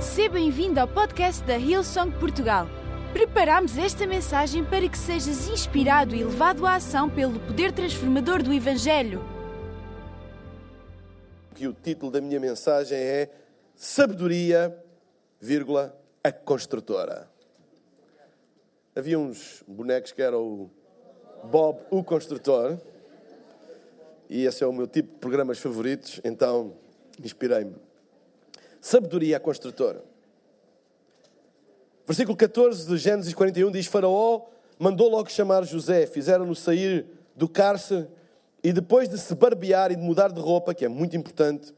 Seja bem-vindo ao podcast da Hillsong Portugal. Preparamos esta mensagem para que sejas inspirado e levado à ação pelo poder transformador do Evangelho. Que o título da minha mensagem é Sabedoria, vírgula, a construtora. Havia uns bonecos que eram o Bob, o construtor, e esse é o meu tipo de programas favoritos, então inspirei-me. Sabedoria a construtora. Versículo 14 de Gênesis 41 diz: Faraó mandou logo chamar José, fizeram-no sair do cárcere e depois de se barbear e de mudar de roupa, que é muito importante,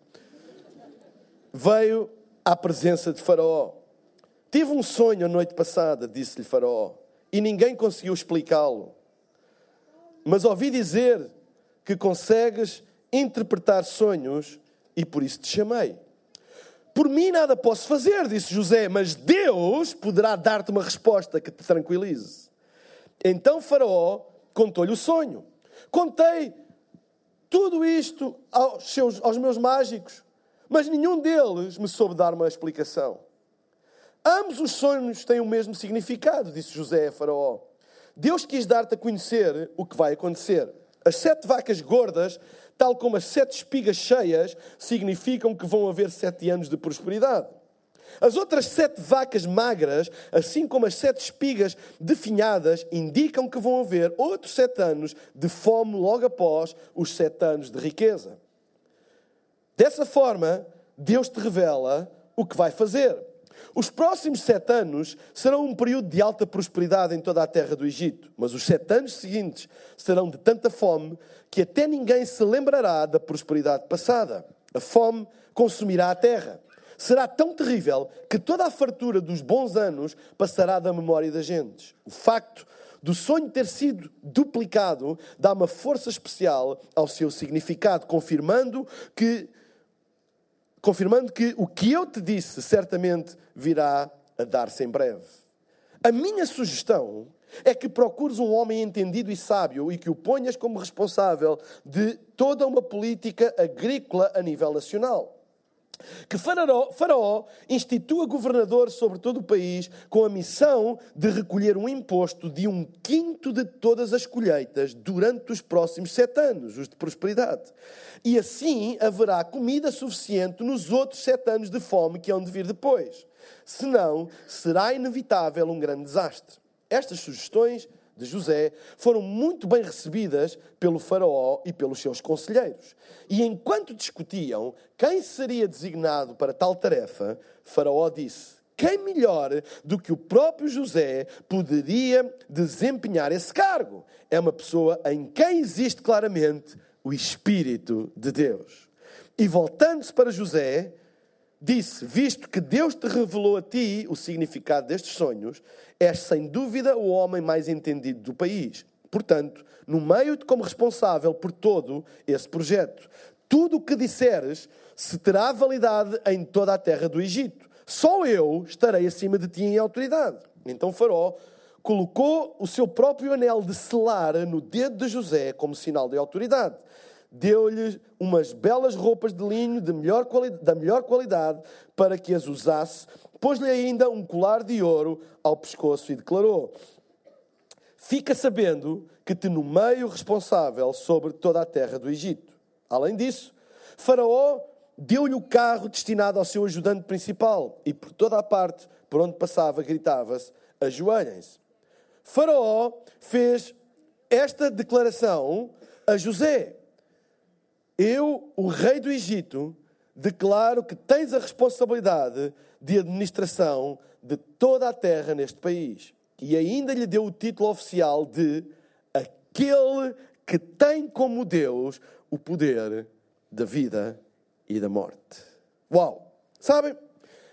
veio à presença de Faraó. Tive um sonho a noite passada, disse-lhe Faraó, e ninguém conseguiu explicá-lo. Mas ouvi dizer que consegues interpretar sonhos e por isso te chamei. Por mim nada posso fazer, disse José, mas Deus poderá dar-te uma resposta que te tranquilize. Então Faraó contou-lhe o sonho. Contei tudo isto aos, seus, aos meus mágicos, mas nenhum deles me soube dar uma explicação. Ambos os sonhos têm o mesmo significado, disse José a Faraó. Deus quis dar-te a conhecer o que vai acontecer. As sete vacas gordas, tal como as sete espigas cheias, significam que vão haver sete anos de prosperidade. As outras sete vacas magras, assim como as sete espigas definhadas, indicam que vão haver outros sete anos de fome logo após os sete anos de riqueza. Dessa forma, Deus te revela o que vai fazer. Os próximos sete anos serão um período de alta prosperidade em toda a terra do Egito, mas os sete anos seguintes serão de tanta fome que até ninguém se lembrará da prosperidade passada. A fome consumirá a terra. Será tão terrível que toda a fartura dos bons anos passará da memória das gentes. O facto do sonho ter sido duplicado dá uma força especial ao seu significado, confirmando que confirmando que o que eu te disse certamente virá a dar-se em breve. A minha sugestão é que procures um homem entendido e sábio e que o ponhas como responsável de toda uma política agrícola a nível nacional. Que Faraó, Faraó institua governador sobre todo o país com a missão de recolher um imposto de um quinto de todas as colheitas durante os próximos sete anos, os de prosperidade. E assim haverá comida suficiente nos outros sete anos de fome que hão de vir depois. Senão, será inevitável um grande desastre. Estas sugestões de José foram muito bem recebidas pelo Faraó e pelos seus conselheiros. E enquanto discutiam quem seria designado para tal tarefa, Faraó disse: Quem melhor do que o próprio José poderia desempenhar esse cargo? É uma pessoa em quem existe claramente o Espírito de Deus. E voltando-se para José, disse: Visto que Deus te revelou a ti o significado destes sonhos, és sem dúvida o homem mais entendido do país. Portanto, no meio de como responsável por todo esse projeto, tudo o que disseres se terá validade em toda a terra do Egito. Só eu estarei acima de ti em autoridade. Então Faraó colocou o seu próprio anel de selar no dedo de José como sinal de autoridade deu-lhe umas belas roupas de linho de melhor da melhor qualidade para que as usasse, pôs-lhe ainda um colar de ouro ao pescoço e declarou: Fica sabendo que te nomeio responsável sobre toda a terra do Egito. Além disso, Faraó deu-lhe o carro destinado ao seu ajudante principal e por toda a parte por onde passava gritava-se: Ajoelhem-se. Faraó fez esta declaração a José. Eu, o rei do Egito, declaro que tens a responsabilidade de administração de toda a terra neste país. E ainda lhe deu o título oficial de aquele que tem como Deus o poder da vida e da morte. Uau! Sabem,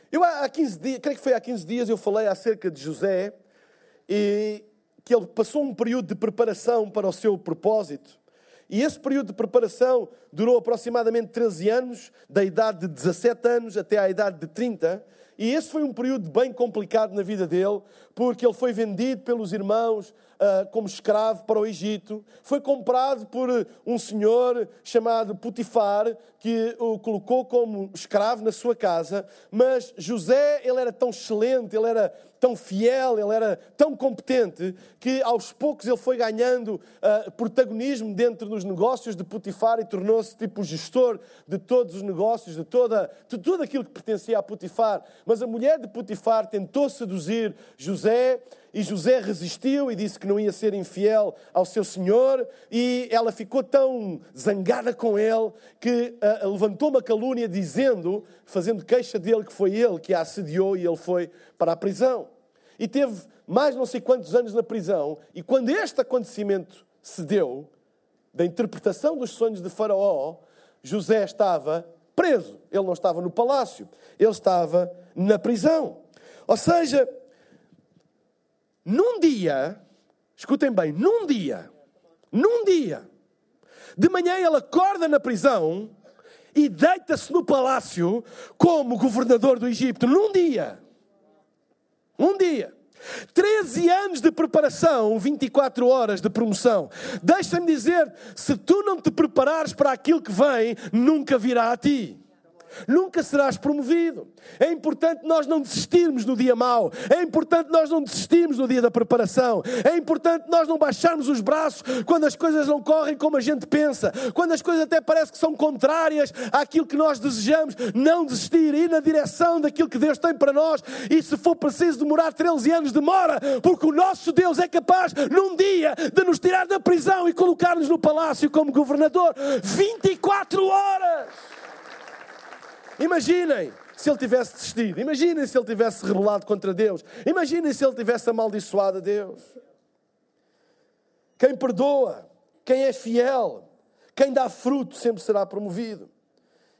eu há 15 dias, creio que foi há 15 dias, eu falei acerca de José e que ele passou um período de preparação para o seu propósito. E esse período de preparação durou aproximadamente 13 anos, da idade de 17 anos até à idade de 30. E esse foi um período bem complicado na vida dele, porque ele foi vendido pelos irmãos uh, como escravo para o Egito. Foi comprado por um senhor chamado Potifar, que o colocou como escravo na sua casa. Mas José, ele era tão excelente, ele era tão fiel, ele era tão competente, que aos poucos ele foi ganhando uh, protagonismo dentro dos negócios de Potifar e tornou-se tipo gestor de todos os negócios, de, toda, de tudo aquilo que pertencia a Potifar. Mas a mulher de Potifar tentou seduzir José e José resistiu e disse que não ia ser infiel ao seu senhor, e ela ficou tão zangada com ele que uh, levantou uma calúnia dizendo, fazendo queixa dele que foi ele que a assediou e ele foi para a prisão. E teve mais não sei quantos anos na prisão, e quando este acontecimento se deu, da interpretação dos sonhos de Faraó, José estava preso. Ele não estava no palácio, ele estava na prisão. Ou seja, num dia, escutem bem, num dia, num dia, de manhã ele acorda na prisão e deita-se no palácio como governador do Egito. Num dia. Um dia. 13 anos de preparação, 24 horas de promoção. Deixa-me dizer: se tu não te preparares para aquilo que vem, nunca virá a ti nunca serás promovido. É importante nós não desistirmos no dia mau. É importante nós não desistirmos no dia da preparação. É importante nós não baixarmos os braços quando as coisas não correm como a gente pensa. Quando as coisas até parecem que são contrárias àquilo que nós desejamos. Não desistir, ir na direção daquilo que Deus tem para nós. E se for preciso demorar 13 anos, demora. Porque o nosso Deus é capaz, num dia, de nos tirar da prisão e colocar-nos no palácio como governador. 24 horas! Imaginem se ele tivesse desistido. Imaginem se ele tivesse rebelado contra Deus. Imaginem se ele tivesse amaldiçoado a Deus. Quem perdoa, quem é fiel, quem dá fruto sempre será promovido.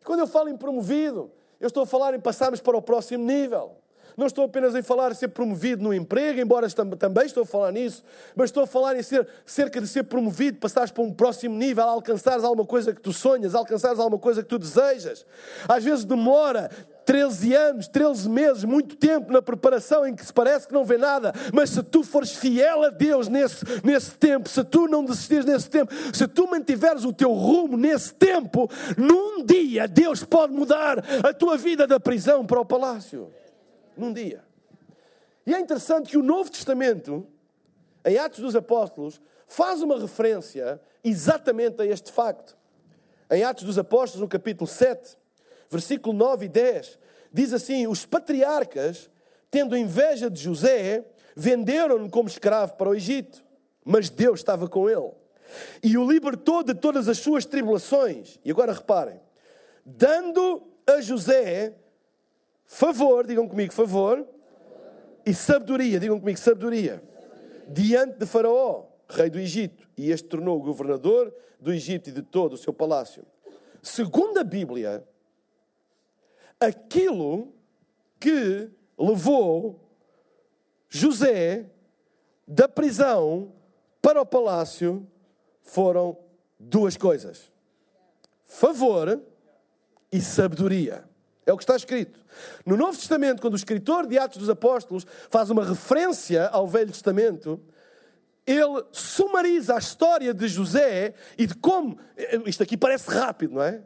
E quando eu falo em promovido, eu estou a falar em passarmos para o próximo nível. Não estou apenas em falar em ser promovido no emprego, embora também estou a falar nisso, mas estou a falar em ser, cerca de ser promovido, passares para um próximo nível, alcançares alguma coisa que tu sonhas, alcançares alguma coisa que tu desejas. Às vezes demora 13 anos, 13 meses, muito tempo na preparação em que se parece que não vê nada, mas se tu fores fiel a Deus nesse, nesse tempo, se tu não desistires nesse tempo, se tu mantiveres o teu rumo nesse tempo, num dia Deus pode mudar a tua vida da prisão para o palácio num dia. E é interessante que o Novo Testamento, em Atos dos Apóstolos, faz uma referência exatamente a este facto. Em Atos dos Apóstolos, no capítulo 7, versículo 9 e 10, diz assim: Os patriarcas, tendo inveja de José, venderam-no como escravo para o Egito, mas Deus estava com ele e o libertou de todas as suas tribulações. E agora reparem: dando a José favor, digam comigo, favor, e sabedoria, digam comigo, sabedoria, diante de Faraó, rei do Egito, e este tornou governador do Egito e de todo o seu palácio. Segundo a Bíblia, aquilo que levou José da prisão para o palácio foram duas coisas: favor e sabedoria. É o que está escrito. No Novo Testamento, quando o escritor de Atos dos Apóstolos faz uma referência ao Velho Testamento, ele sumariza a história de José e de como. Isto aqui parece rápido, não é?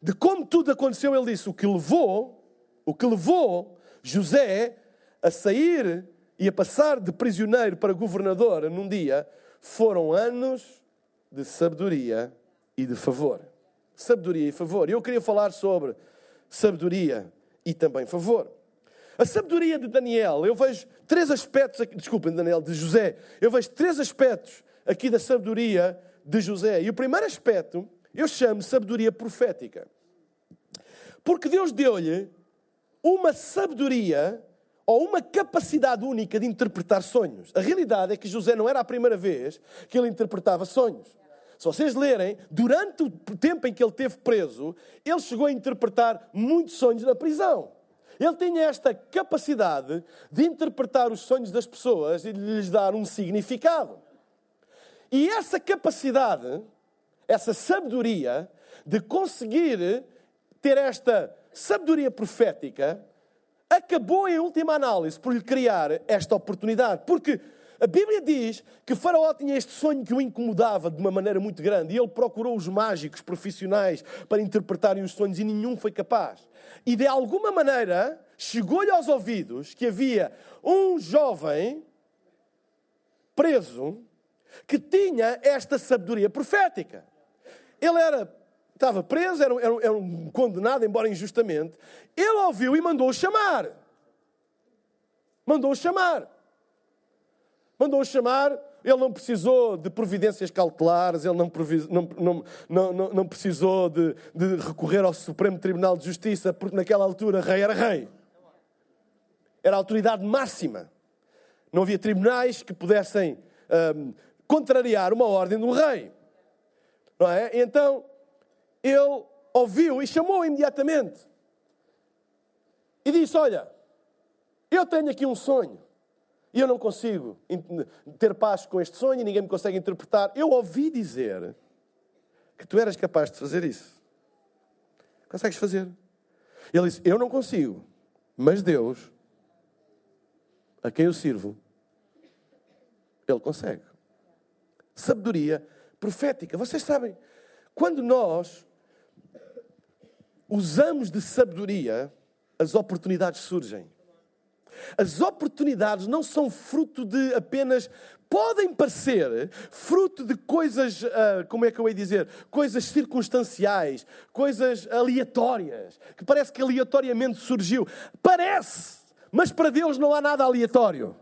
De como tudo aconteceu, ele disse: o que levou, o que levou José a sair e a passar de prisioneiro para governador num dia foram anos de sabedoria e de favor. Sabedoria e favor. Eu queria falar sobre sabedoria e também favor. A sabedoria de Daniel, eu vejo três aspectos, aqui, desculpem, Daniel, de José, eu vejo três aspectos aqui da sabedoria de José. E o primeiro aspecto eu chamo sabedoria profética. Porque Deus deu-lhe uma sabedoria ou uma capacidade única de interpretar sonhos. A realidade é que José não era a primeira vez que ele interpretava sonhos. Se vocês lerem, durante o tempo em que ele esteve preso, ele chegou a interpretar muitos sonhos na prisão. Ele tinha esta capacidade de interpretar os sonhos das pessoas e de lhes dar um significado. E essa capacidade, essa sabedoria de conseguir ter esta sabedoria profética, acabou, em última análise, por lhe criar esta oportunidade. Porque a Bíblia diz que Faraó tinha este sonho que o incomodava de uma maneira muito grande e ele procurou os mágicos profissionais para interpretarem os sonhos e nenhum foi capaz. E de alguma maneira chegou-lhe aos ouvidos que havia um jovem preso que tinha esta sabedoria profética. Ele era, estava preso, era, era, era um condenado, embora injustamente. Ele ouviu e mandou-o chamar. Mandou-o chamar. Mandou-o chamar, ele não precisou de providências cautelares, ele não, não, não, não, precisou de, de, recorrer ao Supremo Tribunal de Justiça, porque naquela altura rei era rei. Era a autoridade máxima. Não havia tribunais que pudessem um, contrariar uma ordem do rei. Não é? Então, ele ouviu e chamou imediatamente. E disse: Olha, eu tenho aqui um sonho. E eu não consigo ter paz com este sonho, ninguém me consegue interpretar. Eu ouvi dizer que tu eras capaz de fazer isso. Consegues fazer? Ele disse: Eu não consigo, mas Deus, a quem eu sirvo, Ele consegue. Sabedoria profética. Vocês sabem, quando nós usamos de sabedoria, as oportunidades surgem. As oportunidades não são fruto de apenas. Podem parecer fruto de coisas, uh, como é que eu ia dizer? Coisas circunstanciais, coisas aleatórias, que parece que aleatoriamente surgiu. Parece, mas para Deus não há nada aleatório.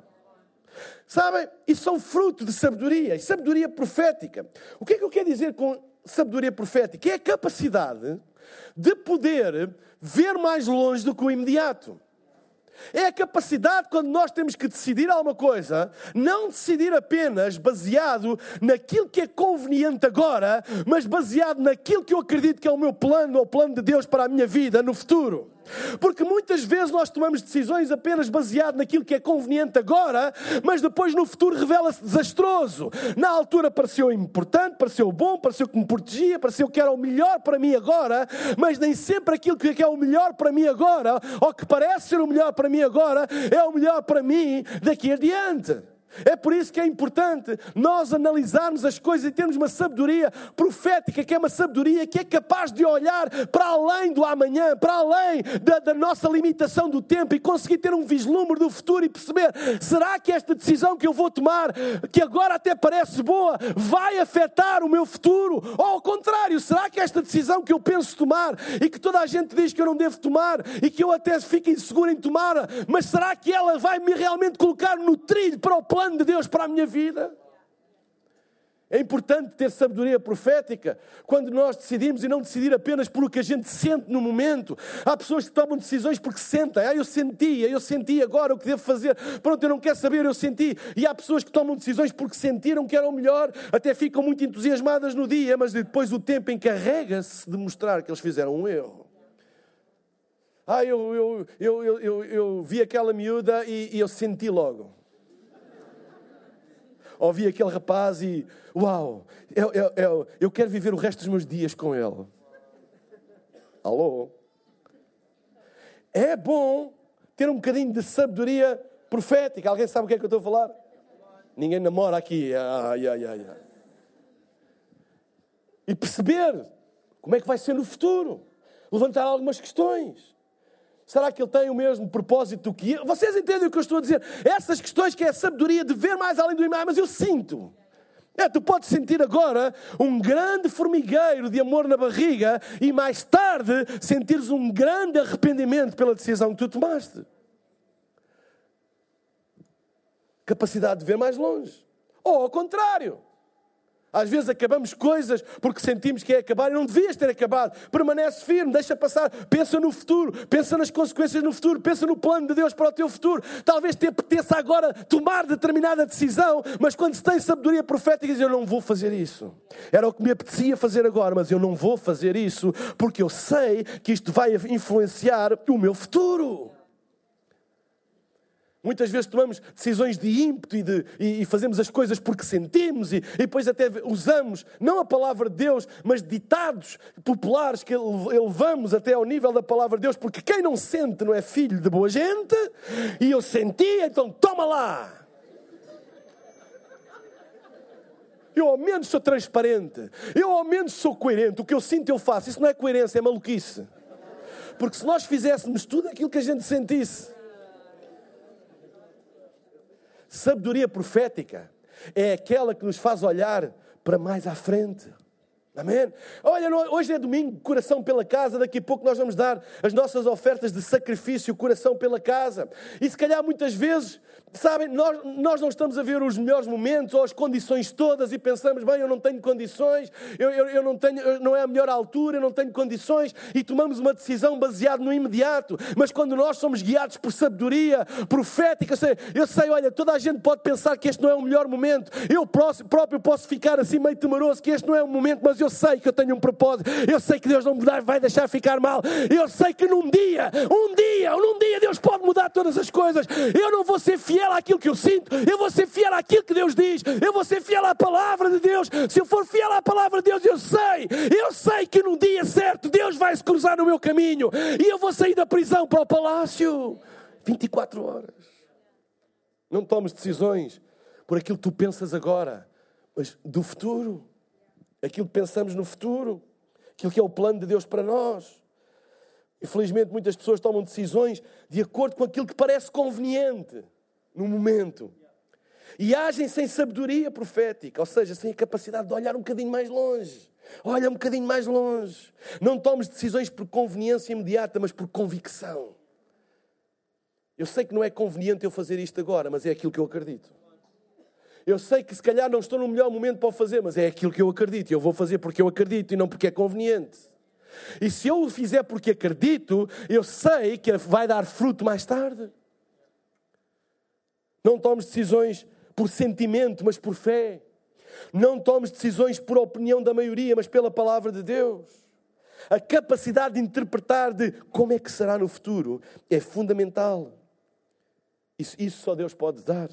Sabem? E são fruto de sabedoria, e sabedoria profética. O que é que eu quero dizer com sabedoria profética? É a capacidade de poder ver mais longe do que o imediato. É a capacidade, quando nós temos que decidir alguma coisa, não decidir apenas baseado naquilo que é conveniente agora, mas baseado naquilo que eu acredito que é o meu plano ou o plano de Deus para a minha vida no futuro. Porque muitas vezes nós tomamos decisões apenas baseado naquilo que é conveniente agora, mas depois no futuro revela-se desastroso. Na altura pareceu importante, pareceu bom, pareceu que me protegia, pareceu que era o melhor para mim agora, mas nem sempre aquilo que é o melhor para mim agora, ou que parece ser o melhor para mim agora, é o melhor para mim daqui adiante. É por isso que é importante nós analisarmos as coisas e termos uma sabedoria profética, que é uma sabedoria que é capaz de olhar para além do amanhã, para além da, da nossa limitação do tempo e conseguir ter um vislumbre do futuro e perceber: será que esta decisão que eu vou tomar, que agora até parece boa, vai afetar o meu futuro? Ou ao contrário, será que esta decisão que eu penso tomar e que toda a gente diz que eu não devo tomar e que eu até fico inseguro em tomar, mas será que ela vai me realmente colocar no trilho para o plano? Plano de Deus para a minha vida. É importante ter sabedoria profética quando nós decidimos e não decidir apenas por o que a gente sente no momento. Há pessoas que tomam decisões porque sentem. Ah, eu senti, eu senti agora o que devo fazer. Pronto, eu não quero saber, eu senti. E há pessoas que tomam decisões porque sentiram que era o melhor, até ficam muito entusiasmadas no dia, mas depois o tempo encarrega-se de mostrar que eles fizeram um erro. Ah, eu, eu, eu, eu, eu, eu vi aquela miúda e, e eu senti logo ouvi aquele rapaz e, uau, eu, eu, eu, eu quero viver o resto dos meus dias com ele. Alô? É bom ter um bocadinho de sabedoria profética. Alguém sabe o que é que eu estou a falar? Ninguém namora aqui. Ai, ai, ai, ai. E perceber como é que vai ser no futuro. Levantar algumas questões. Será que ele tem o mesmo propósito que eu? Vocês entendem o que eu estou a dizer? Essas questões que é a sabedoria de ver mais além do imagem, mas eu sinto. É, tu podes sentir agora um grande formigueiro de amor na barriga e mais tarde sentires um grande arrependimento pela decisão que tu tomaste. Capacidade de ver mais longe. Ou ao contrário. Às vezes acabamos coisas porque sentimos que é acabar e não devias ter acabado. Permanece firme, deixa passar, pensa no futuro, pensa nas consequências no futuro, pensa no plano de Deus para o teu futuro. Talvez te apeteça agora tomar determinada decisão, mas quando se tem sabedoria profética, diz: Eu não vou fazer isso. Era o que me apetecia fazer agora, mas eu não vou fazer isso porque eu sei que isto vai influenciar o meu futuro. Muitas vezes tomamos decisões de ímpeto e, de, e, e fazemos as coisas porque sentimos e, e, depois até usamos, não a palavra de Deus, mas ditados populares que elevamos até ao nível da palavra de Deus, porque quem não sente não é filho de boa gente, e eu senti, então toma lá. Eu ao menos sou transparente, eu ao menos sou coerente, o que eu sinto eu faço. Isso não é coerência, é maluquice. Porque se nós fizéssemos tudo aquilo que a gente sentisse, Sabedoria profética é aquela que nos faz olhar para mais à frente. Amém? Olha, hoje é domingo, coração pela casa. Daqui a pouco nós vamos dar as nossas ofertas de sacrifício, coração pela casa. E se calhar muitas vezes Sabem, nós, nós não estamos a ver os melhores momentos ou as condições todas e pensamos, bem, eu não tenho condições, eu, eu, eu não tenho, não é a melhor altura, eu não tenho condições e tomamos uma decisão baseada no imediato. Mas quando nós somos guiados por sabedoria profética, eu sei, eu sei, olha, toda a gente pode pensar que este não é o melhor momento. Eu próprio posso ficar assim meio temeroso que este não é o momento, mas eu sei que eu tenho um propósito. Eu sei que Deus não me vai deixar ficar mal. Eu sei que num dia, um dia, num dia Deus pode mudar todas as coisas. Eu não vou ser fiel àquilo que eu sinto, eu vou ser fiel àquilo que Deus diz, eu vou ser fiel à palavra de Deus. Se eu for fiel à palavra de Deus, eu sei, eu sei que num dia certo Deus vai se cruzar no meu caminho e eu vou sair da prisão para o palácio. 24 horas. Não tomes decisões por aquilo que tu pensas agora, mas do futuro. Aquilo que pensamos no futuro. Aquilo que é o plano de Deus para nós. Infelizmente, muitas pessoas tomam decisões de acordo com aquilo que parece conveniente no momento. E agem sem sabedoria profética, ou seja, sem a capacidade de olhar um bocadinho mais longe. Olha um bocadinho mais longe. Não tomes decisões por conveniência imediata, mas por convicção. Eu sei que não é conveniente eu fazer isto agora, mas é aquilo que eu acredito. Eu sei que se calhar não estou no melhor momento para o fazer, mas é aquilo que eu acredito. Eu vou fazer porque eu acredito e não porque é conveniente. E se eu o fizer porque acredito, eu sei que vai dar fruto mais tarde. Não tomes decisões por sentimento, mas por fé. Não tomes decisões por opinião da maioria, mas pela palavra de Deus. A capacidade de interpretar de como é que será no futuro é fundamental. Isso, isso só Deus pode dar.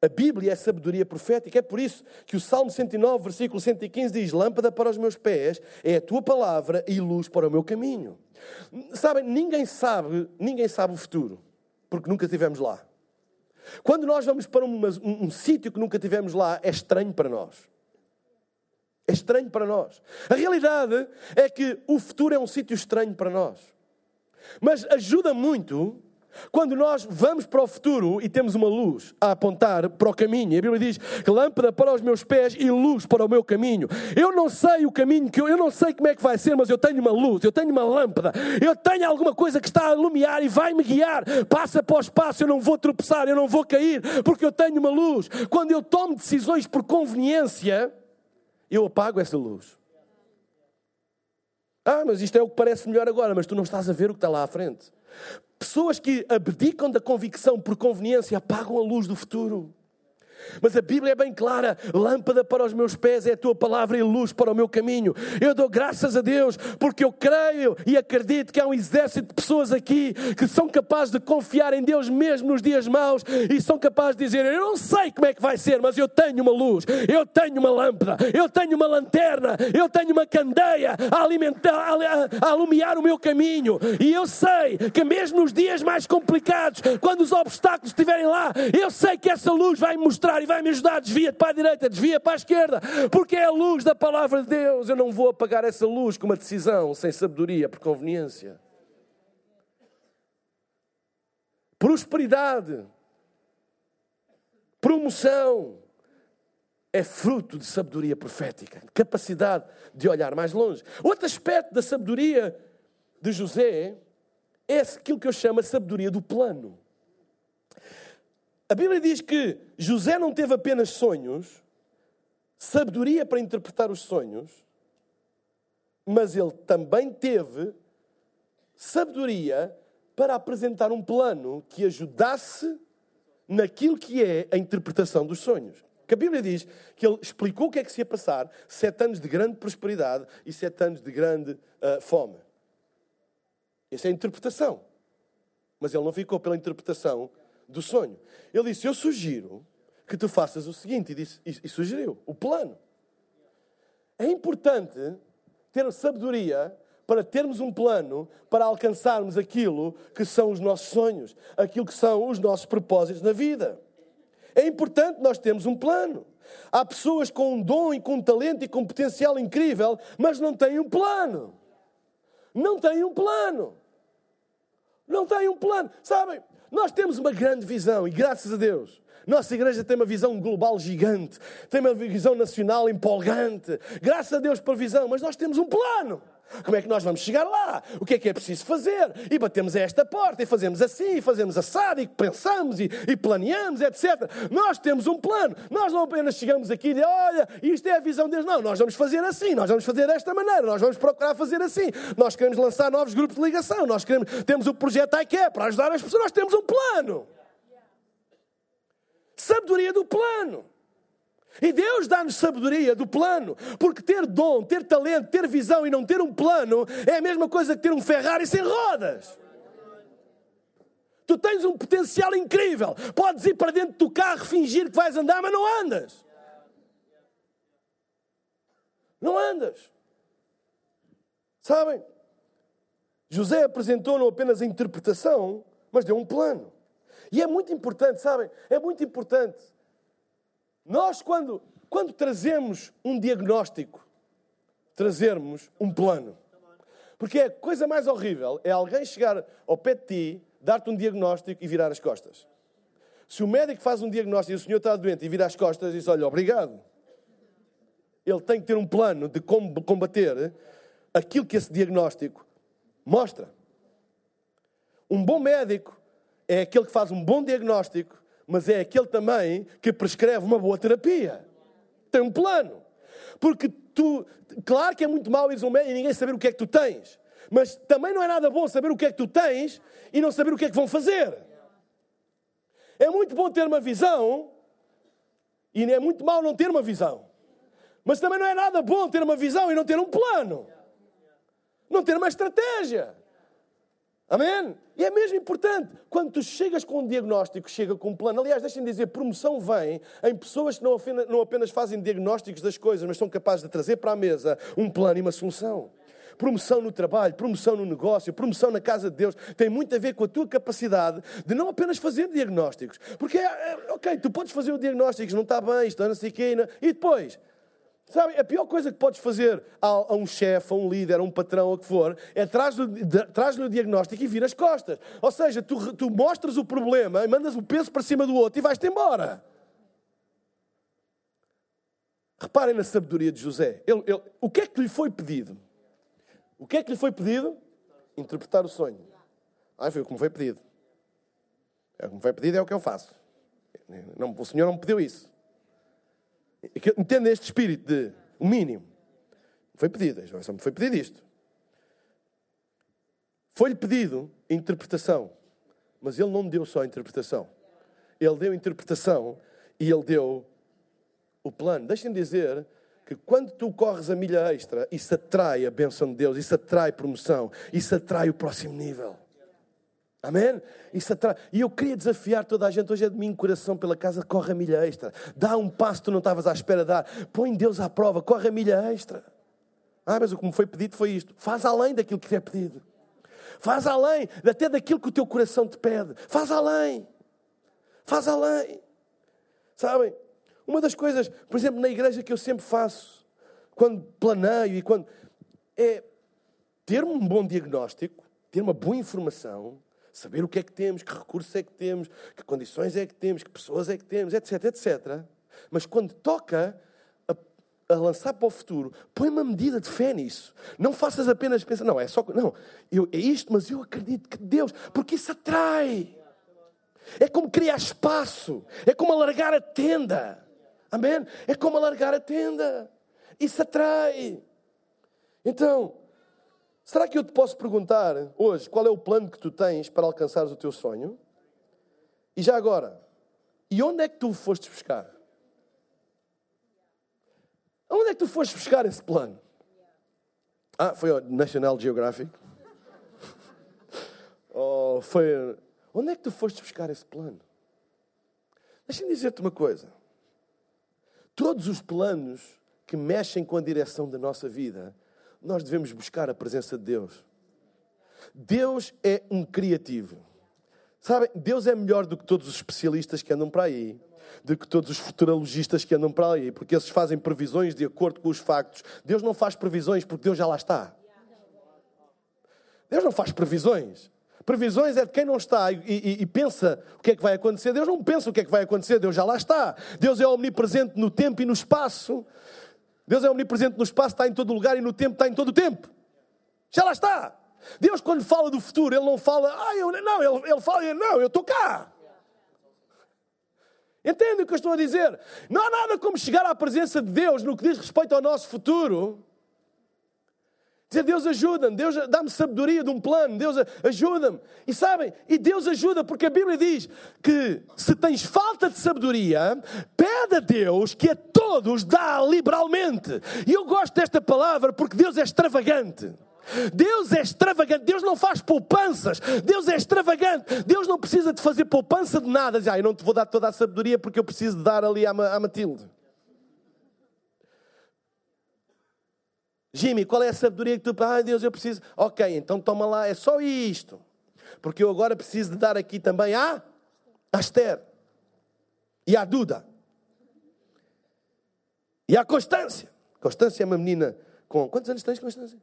A Bíblia é sabedoria profética. É por isso que o Salmo 109, versículo 115 diz: Lâmpada para os meus pés é a tua palavra e luz para o meu caminho. Sabem, ninguém sabe, ninguém sabe o futuro, porque nunca estivemos lá. Quando nós vamos para um, um, sítio que nunca tivemos lá, é estranho para nós. É estranho para nós. A realidade é que o futuro é um sítio estranho para nós. Mas ajuda muito quando nós vamos para o futuro e temos uma luz a apontar para o caminho, a Bíblia diz lâmpada para os meus pés e luz para o meu caminho. Eu não sei o caminho que eu, eu não sei como é que vai ser, mas eu tenho uma luz, eu tenho uma lâmpada, eu tenho alguma coisa que está a iluminar e vai me guiar. Passa para o espaço, eu não vou tropeçar, eu não vou cair, porque eu tenho uma luz. Quando eu tomo decisões por conveniência, eu apago essa luz. Ah, mas isto é o que parece melhor agora, mas tu não estás a ver o que está lá à frente. Pessoas que abdicam da convicção por conveniência apagam a luz do futuro. Mas a Bíblia é bem clara: lâmpada para os meus pés é a tua palavra e luz para o meu caminho. Eu dou graças a Deus porque eu creio e acredito que há um exército de pessoas aqui que são capazes de confiar em Deus mesmo nos dias maus e são capazes de dizer: Eu não sei como é que vai ser, mas eu tenho uma luz, eu tenho uma lâmpada, eu tenho uma lanterna, eu tenho uma candeia a alimentar, a, a alumiar o meu caminho. E eu sei que mesmo nos dias mais complicados, quando os obstáculos estiverem lá, eu sei que essa luz vai mostrar e vai me ajudar. Desvia para a direita, desvia para a esquerda, porque é a luz da palavra de Deus. Eu não vou apagar essa luz com uma decisão sem sabedoria, por conveniência. Prosperidade, promoção, é fruto de sabedoria profética, capacidade de olhar mais longe. Outro aspecto da sabedoria de José é aquilo que eu chamo a sabedoria do plano. A Bíblia diz que José não teve apenas sonhos, sabedoria para interpretar os sonhos, mas ele também teve sabedoria para apresentar um plano que ajudasse naquilo que é a interpretação dos sonhos. Que a Bíblia diz que ele explicou o que é que se ia passar, sete anos de grande prosperidade e sete anos de grande uh, fome. Essa é a interpretação. Mas ele não ficou pela interpretação do sonho. Ele disse: Eu sugiro que tu faças o seguinte, e, disse, e, e sugeriu: o plano. É importante ter sabedoria para termos um plano para alcançarmos aquilo que são os nossos sonhos, aquilo que são os nossos propósitos na vida. É importante nós termos um plano. Há pessoas com um dom e com um talento e com um potencial incrível, mas não têm um plano. Não têm um plano. Não têm um plano. Sabem, nós temos uma grande visão e graças a Deus. Nossa igreja tem uma visão global gigante, tem uma visão nacional empolgante. Graças a Deus por visão, mas nós temos um plano. Como é que nós vamos chegar lá? O que é que é preciso fazer? E batemos a esta porta, e fazemos assim, e fazemos assado, e pensamos, e, e planeamos, etc. Nós temos um plano. Nós não apenas chegamos aqui e olha, isto é a visão de Deus. Não, nós vamos fazer assim, nós vamos fazer desta maneira, nós vamos procurar fazer assim. Nós queremos lançar novos grupos de ligação, nós queremos, temos o projeto IKEA para ajudar as pessoas, nós temos um plano. Sabedoria do plano. E Deus dá-nos sabedoria do plano, porque ter dom, ter talento, ter visão e não ter um plano é a mesma coisa que ter um Ferrari sem rodas. Tu tens um potencial incrível, podes ir para dentro do carro, fingir que vais andar, mas não andas. Não andas. Sabem? José apresentou não apenas a interpretação, mas deu um plano. E é muito importante, sabem? É muito importante nós, quando, quando trazemos um diagnóstico, trazermos um plano. Porque a coisa mais horrível é alguém chegar ao pé de ti, dar-te um diagnóstico e virar as costas. Se o médico faz um diagnóstico e o senhor está doente e vira as costas diz: Olha, obrigado. Ele tem que ter um plano de como combater aquilo que esse diagnóstico mostra. Um bom médico é aquele que faz um bom diagnóstico mas é aquele também que prescreve uma boa terapia. Tem um plano. Porque tu, claro que é muito mau ires ao médico e ninguém saber o que é que tu tens, mas também não é nada bom saber o que é que tu tens e não saber o que é que vão fazer. É muito bom ter uma visão e é muito mau não ter uma visão. Mas também não é nada bom ter uma visão e não ter um plano. Não ter uma estratégia. Amém? E é mesmo importante. Quando tu chegas com um diagnóstico, chega com um plano. Aliás, deixem-me dizer, promoção vem em pessoas que não apenas fazem diagnósticos das coisas, mas são capazes de trazer para a mesa um plano e uma solução. Promoção no trabalho, promoção no negócio, promoção na casa de Deus, tem muito a ver com a tua capacidade de não apenas fazer diagnósticos. Porque, é, é, ok, tu podes fazer o diagnóstico, não está bem, isto não sei o quê, e depois, Sabe, a pior coisa que podes fazer a, um chefe, a um líder, a um patrão, a que for, é traz-lhe o diagnóstico e vira as costas. Ou seja, tu, tu mostras o problema e mandas o peso para cima do outro e vais-te embora. Reparem na sabedoria de José. Ele, ele, o que é que lhe foi pedido? O que é que lhe foi pedido? Interpretar o sonho. Ah, foi o que me foi pedido. É o que me foi pedido, é o que eu faço. Não, o Senhor não me pediu isso. Entenda este espírito de o mínimo. Foi pedido, só me foi pedido isto. Foi-lhe pedido interpretação, mas ele não deu só interpretação. Ele deu interpretação e ele deu o plano. Deixem-me dizer que quando tu corres a milha extra, isso atrai a bênção de Deus, isso atrai promoção, isso atrai o próximo nível. Amém? Isso atrai. E eu queria desafiar toda a gente. Hoje é domingo, coração pela casa, corre a milha extra. Dá um passo que tu não estavas à espera de dar. Põe Deus à prova, corre a milha extra. Ah, mas o que me foi pedido foi isto. Faz além daquilo que te é pedido. Faz além até daquilo que o teu coração te pede. Faz além. Faz além. Sabem? Uma das coisas, por exemplo, na igreja que eu sempre faço, quando planeio e quando. é ter um bom diagnóstico, ter uma boa informação saber o que é que temos, que recursos é que temos, que condições é que temos, que pessoas é que temos, etc, etc. Mas quando toca a, a lançar para o futuro, põe uma medida de fé nisso. Não faças apenas pensar, não, é só. Não, eu, é isto, mas eu acredito que Deus, porque isso atrai. É como criar espaço, é como alargar a tenda. Amém? É como alargar a tenda. Isso atrai. Então, Será que eu te posso perguntar hoje qual é o plano que tu tens para alcançares o teu sonho? E já agora, e onde é que tu foste buscar? Onde é que tu foste buscar esse plano? Ah, foi ao National Geographic? oh, foi. Onde é que tu foste buscar esse plano? Deixa-me dizer-te uma coisa. Todos os planos que mexem com a direção da nossa vida, nós devemos buscar a presença de Deus. Deus é um criativo. Sabem, Deus é melhor do que todos os especialistas que andam para aí, do que todos os futurologistas que andam para aí, porque esses fazem previsões de acordo com os factos. Deus não faz previsões porque Deus já lá está. Deus não faz previsões. Previsões é de quem não está e, e, e, pensa o que é que vai acontecer. Deus não pensa o que é que vai acontecer, Deus já lá está. Deus é omnipresente no tempo e no espaço. Deus é omnipresente no espaço, está em todo lugar e no tempo está em todo o tempo. Já lá está. Deus, quando fala do futuro, Ele não fala, ah, eu, não, ele, ele fala, não, eu estou cá. Entende o que eu estou a dizer? Não há nada como chegar à presença de Deus no que diz respeito ao nosso futuro Dizer, Deus ajuda-me, Deus dá-me sabedoria de um plano, Deus ajuda-me. E sabem, e Deus ajuda, porque a Bíblia diz que se tens falta de sabedoria, pede a Deus que a todos dá liberalmente. E eu gosto desta palavra porque Deus é extravagante. Deus é extravagante, Deus não faz poupanças, Deus é extravagante, Deus não precisa de fazer poupança de nada. Diz, ah, eu não te vou dar toda a sabedoria porque eu preciso de dar ali à, à Matilde. Jimmy, qual é a sabedoria que tu. Ai Deus, eu preciso. Ok, então toma lá, é só isto. Porque eu agora preciso de dar aqui também a Aster e a Duda e a Constância. Constância é uma menina com. Quantos anos tens, Constância?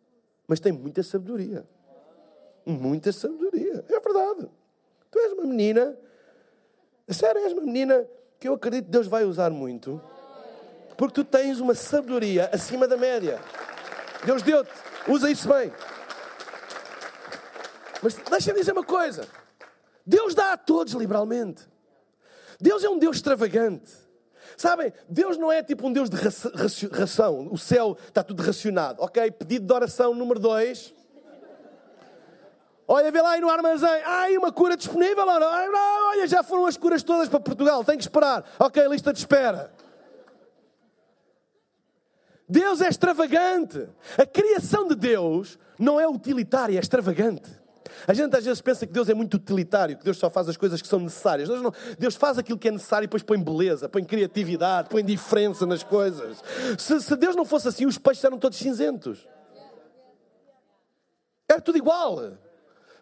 Mas tem muita sabedoria. Muita sabedoria. É verdade. Tu és uma menina. Sério, és uma menina que eu acredito que Deus vai usar muito. Porque tu tens uma sabedoria acima da média. Deus deu-te. Usa isso bem. Mas deixa-me dizer uma coisa. Deus dá a todos liberalmente. Deus é um Deus extravagante. Sabem, Deus não é tipo um Deus de ração. O céu está tudo racionado. Ok, pedido de oração número dois. Olha, vê lá aí no armazém. Ai, uma cura disponível. Olha, já foram as curas todas para Portugal. Tem que esperar. Ok, lista de espera. Deus é extravagante. A criação de Deus não é utilitária, é extravagante. A gente às vezes pensa que Deus é muito utilitário, que Deus só faz as coisas que são necessárias. Deus, não, Deus faz aquilo que é necessário e depois põe beleza, põe criatividade, põe diferença nas coisas. Se, se Deus não fosse assim, os peixes eram todos cinzentos. Era tudo igual.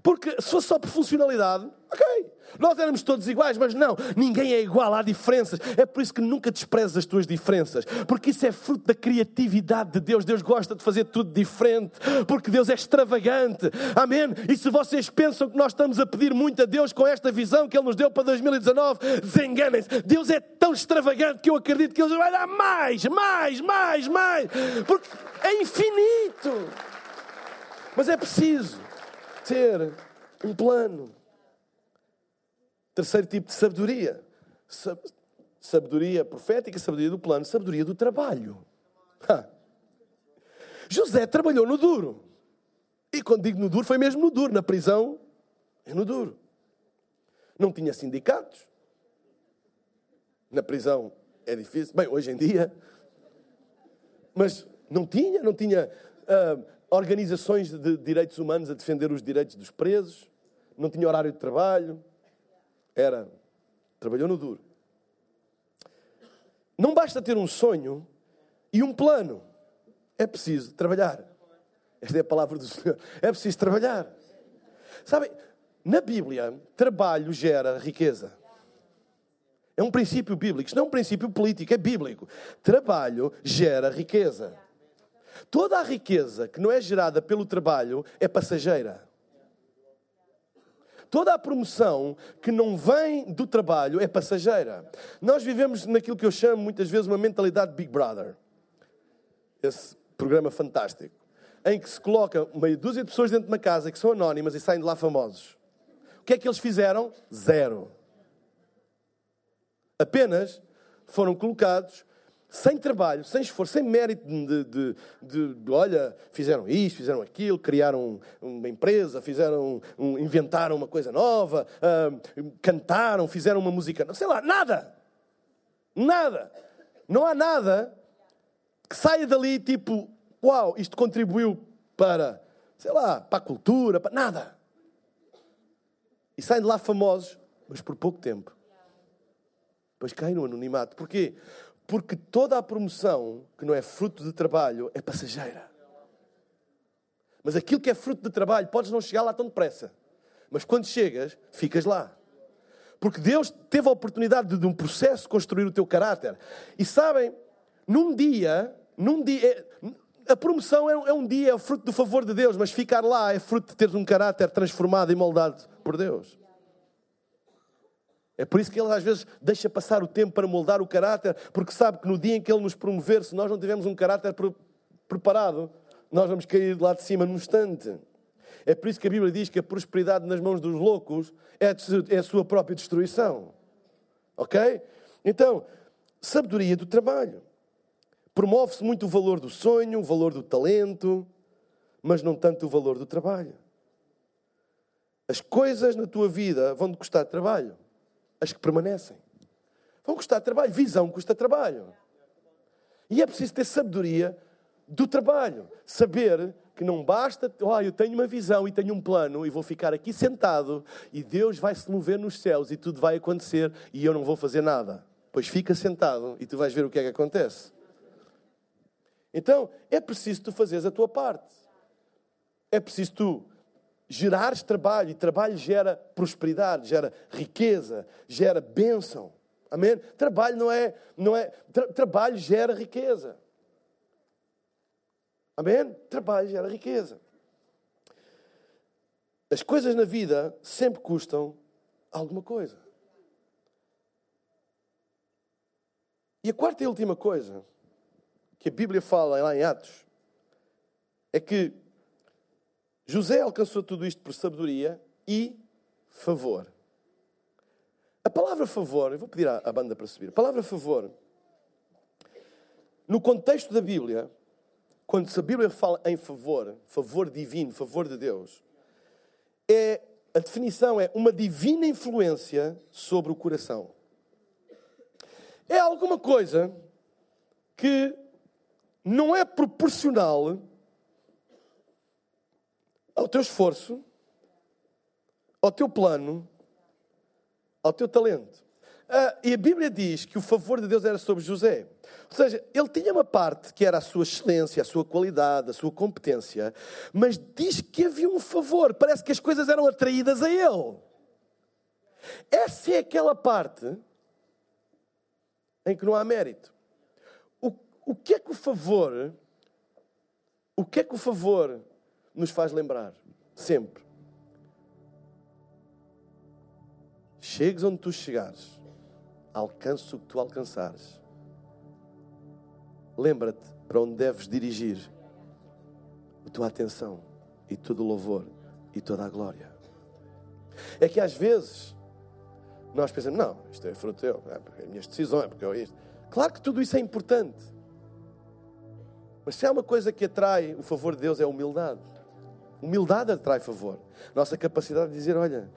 Porque se fosse só por funcionalidade, ok. Nós éramos todos iguais, mas não, ninguém é igual, há diferenças. É por isso que nunca desprezes as tuas diferenças, porque isso é fruto da criatividade de Deus. Deus gosta de fazer tudo diferente, porque Deus é extravagante. Amém? E se vocês pensam que nós estamos a pedir muito a Deus com esta visão que Ele nos deu para 2019, desenganem-se. Deus é tão extravagante que eu acredito que Ele vai dar mais, mais, mais, mais, porque é infinito. Mas é preciso ter um plano. Terceiro tipo de sabedoria. Sabedoria profética, sabedoria do plano, sabedoria do trabalho. Ha. José trabalhou no duro. E quando digo no duro, foi mesmo no duro. Na prisão, é no duro. Não tinha sindicatos. Na prisão é difícil. Bem, hoje em dia. Mas não tinha, não tinha uh, organizações de direitos humanos a defender os direitos dos presos. Não tinha horário de trabalho era, trabalhou no duro. Não basta ter um sonho e um plano. É preciso trabalhar. Esta é a palavra do Senhor. É preciso trabalhar. Sabem, na Bíblia, trabalho gera riqueza. É um princípio bíblico. Isto não é um princípio político, é bíblico. Trabalho gera riqueza. Toda a riqueza que não é gerada pelo trabalho é passageira. Toda a promoção que não vem do trabalho é passageira. Nós vivemos naquilo que eu chamo muitas vezes uma mentalidade Big Brother. Esse programa fantástico. Em que se coloca meia dúzia de pessoas dentro de uma casa que são anónimas e saem de lá famosos. O que é que eles fizeram? Zero. Apenas foram colocados sem trabalho, sem esforço, sem mérito de, de, de, de olha, fizeram isto, fizeram aquilo, criaram uma empresa, fizeram, um, inventaram uma coisa nova, uh, cantaram, fizeram uma música, sei lá, nada. Nada. Não há nada que saia dali tipo, uau, isto contribuiu para, sei lá, para a cultura, para nada. E saem de lá famosos, mas por pouco tempo. depois cai no anonimato. Porquê? Porque toda a promoção que não é fruto de trabalho é passageira. Mas aquilo que é fruto de trabalho, podes não chegar lá tão depressa. Mas quando chegas, ficas lá. Porque Deus teve a oportunidade de, de um processo, construir o teu caráter. E sabem, num dia, num dia, é, a promoção é, é um dia, é fruto do favor de Deus, mas ficar lá é fruto de teres um caráter transformado e moldado por Deus. É por isso que ele às vezes deixa passar o tempo para moldar o caráter, porque sabe que no dia em que ele nos promover, se nós não tivermos um caráter preparado, nós vamos cair de lá de cima num instante. É por isso que a Bíblia diz que a prosperidade nas mãos dos loucos é, é a sua própria destruição. Ok? Então, sabedoria do trabalho. Promove-se muito o valor do sonho, o valor do talento, mas não tanto o valor do trabalho. As coisas na tua vida vão te custar trabalho. As que permanecem. Vão custar trabalho. Visão custa trabalho. E é preciso ter sabedoria do trabalho. Saber que não basta, oh, eu tenho uma visão e tenho um plano e vou ficar aqui sentado e Deus vai se mover nos céus e tudo vai acontecer e eu não vou fazer nada. Pois fica sentado e tu vais ver o que é que acontece. Então, é preciso tu fazeres a tua parte. É preciso tu gerares trabalho e trabalho gera prosperidade, gera riqueza, gera bênção. Amém? Trabalho não é, não é, tra trabalho gera riqueza. Amém? Trabalho gera riqueza. As coisas na vida sempre custam alguma coisa. E a quarta e última coisa que a Bíblia fala lá em Atos é que José alcançou tudo isto por sabedoria e favor. A palavra favor, eu vou pedir à, banda para subir. A palavra favor, no contexto da Bíblia, quando a Bíblia fala em favor, favor divino, favor de Deus, é, a definição é uma divina influência sobre o coração. É alguma coisa que não é proporcional ao teu esforço, ao teu plano, ao teu talento. Ah, e a Bíblia diz que o favor de Deus era sobre José. Ou seja, ele tinha uma parte que era a sua excelência, a sua qualidade, a sua competência, mas diz que havia um favor. Parece que as coisas eram atraídas a ele. Essa é aquela parte em que não há mérito o que é que o favor, o que é que o favor nos faz lembrar? Sempre. Chegues onde tu chegares, alcances o que tu alcançares. Lembra-te para onde deves dirigir a tua atenção e todo o louvor e toda a glória. É que às vezes nós pensamos, não, isto é fruto eu, é as minhas decisões, é porque eu isto. Claro que tudo isso é importante. Mas se há uma coisa que atrai o favor de Deus é a humildade. Humildade atrai favor. Nossa capacidade de dizer, olha,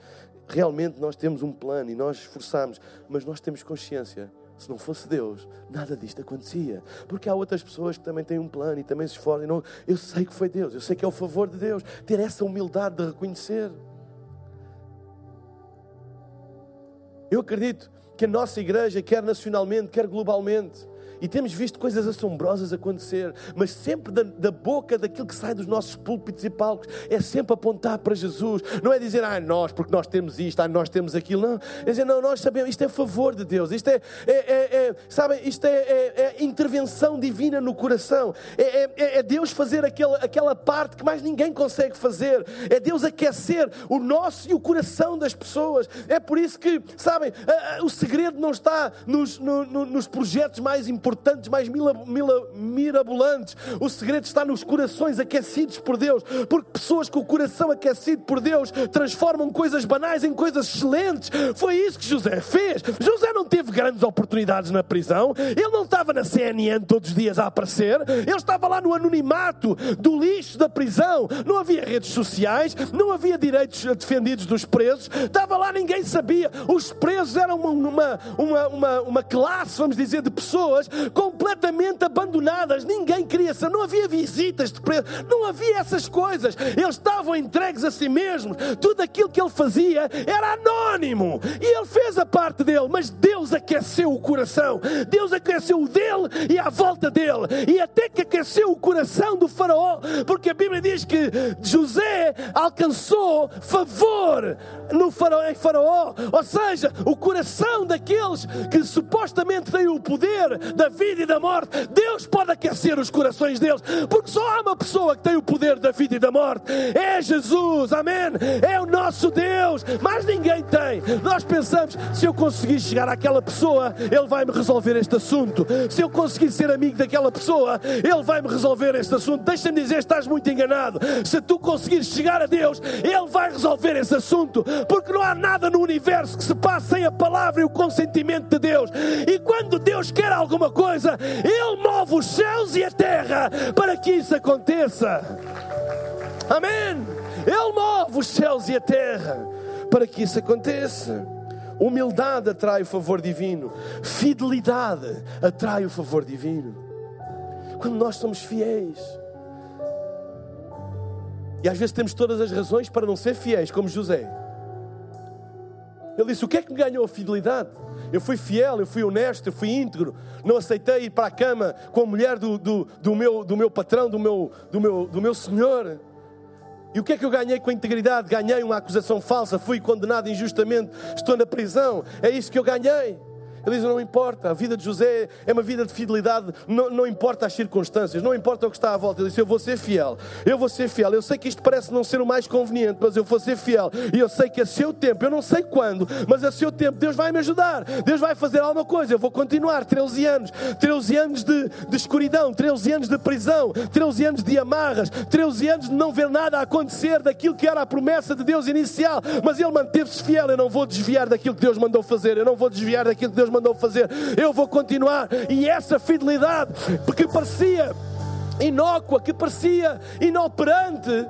realmente nós temos um plano e nós esforçamos, mas nós temos consciência. Se não fosse Deus, nada disto acontecia. Porque há outras pessoas que também têm um plano e também se esforçam. Não, eu sei que foi Deus, eu sei que é o favor de Deus. Ter essa humildade de reconhecer. Eu acredito que a nossa igreja, quer nacionalmente, quer globalmente, e temos visto coisas assombrosas acontecer, mas sempre da, da, boca daquilo que sai dos nossos púlpitos e palcos é sempre apontar para Jesus. Não é dizer, ah, nós, porque nós temos isto, ah, nós temos aquilo. Não. É dizer, não, nós sabemos, isto é favor de Deus, isto é, é, é, é sabem, isto é, é, é, intervenção divina no coração. É, é, Deus fazer aquela, aquela parte que mais ninguém consegue fazer. É Deus aquecer o nosso e o coração das pessoas. É por isso que, sabem, o segredo não está nos, no, no, nos projetos mais importantes importantes, mais mirabolantes. O segredo está nos corações aquecidos por Deus, porque pessoas com o coração aquecido por Deus transformam coisas banais em coisas excelentes. Foi isso que José fez. José não teve grandes oportunidades na prisão, ele não estava na CNN todos os dias a aparecer, ele estava lá no anonimato do lixo da prisão. Não havia redes sociais, não havia direitos defendidos dos presos, estava lá, ninguém sabia. Os presos eram uma, uma, uma, uma, uma classe, vamos dizer, de pessoas completamente abandonadas. Ninguém queria não havia visitas de preso, não havia essas coisas. Eles estavam entregues a si mesmos. Tudo aquilo que ele fazia era anónimo. E ele fez a parte dele, mas Deus aqueceu o coração. Deus aqueceu o dele e à volta dele. E até que aqueceu o coração do faraó, porque a Bíblia diz que José alcançou favor no faraó, em faraó. Ou seja, o coração daqueles que supostamente têm o poder da vida e da morte, Deus pode aquecer os corações deles, porque só há uma pessoa que tem o poder da vida e da morte. É Jesus, amém? É o nosso Deus, mas ninguém tem. Nós pensamos, se eu conseguir chegar àquela pessoa, ele vai me resolver este assunto. Se eu conseguir ser amigo daquela pessoa, ele vai me resolver este assunto. Deixa-me dizer, estás muito enganado. Se tu conseguires chegar a Deus, ele vai resolver esse assunto, porque não há nada no universo que se passe sem a palavra e o consentimento de Deus. E quando Deus quer alguma coisa, ele move os céus e a terra para que isso aconteça. Amém. Ele move os céus e a terra para que isso aconteça. Humildade atrai o favor divino, fidelidade atrai o favor divino. Quando nós somos fiéis, e às vezes temos todas as razões para não ser fiéis, como José. Ele disse: O que é que me ganhou a fidelidade? Eu fui fiel, eu fui honesto, eu fui íntegro. Não aceitei ir para a cama com a mulher do, do, do, meu, do meu patrão, do meu, do, meu, do meu senhor. E o que é que eu ganhei com a integridade? Ganhei uma acusação falsa, fui condenado injustamente, estou na prisão. É isso que eu ganhei. Ele diz: Não importa, a vida de José é uma vida de fidelidade, não, não importa as circunstâncias, não importa o que está à volta. Ele disse: Eu vou ser fiel, eu vou ser fiel. Eu sei que isto parece não ser o mais conveniente, mas eu vou ser fiel. E eu sei que a seu tempo, eu não sei quando, mas a seu tempo, Deus vai me ajudar, Deus vai fazer alguma coisa. Eu vou continuar 13 anos, 13 anos de, de escuridão, 13 anos de prisão, 13 anos de amarras, 13 anos de não ver nada acontecer daquilo que era a promessa de Deus inicial, mas ele manteve-se fiel. Eu não vou desviar daquilo que Deus mandou fazer, eu não vou desviar daquilo que Deus mandou fazer, eu vou continuar. E essa fidelidade, que parecia inócua, que parecia inoperante,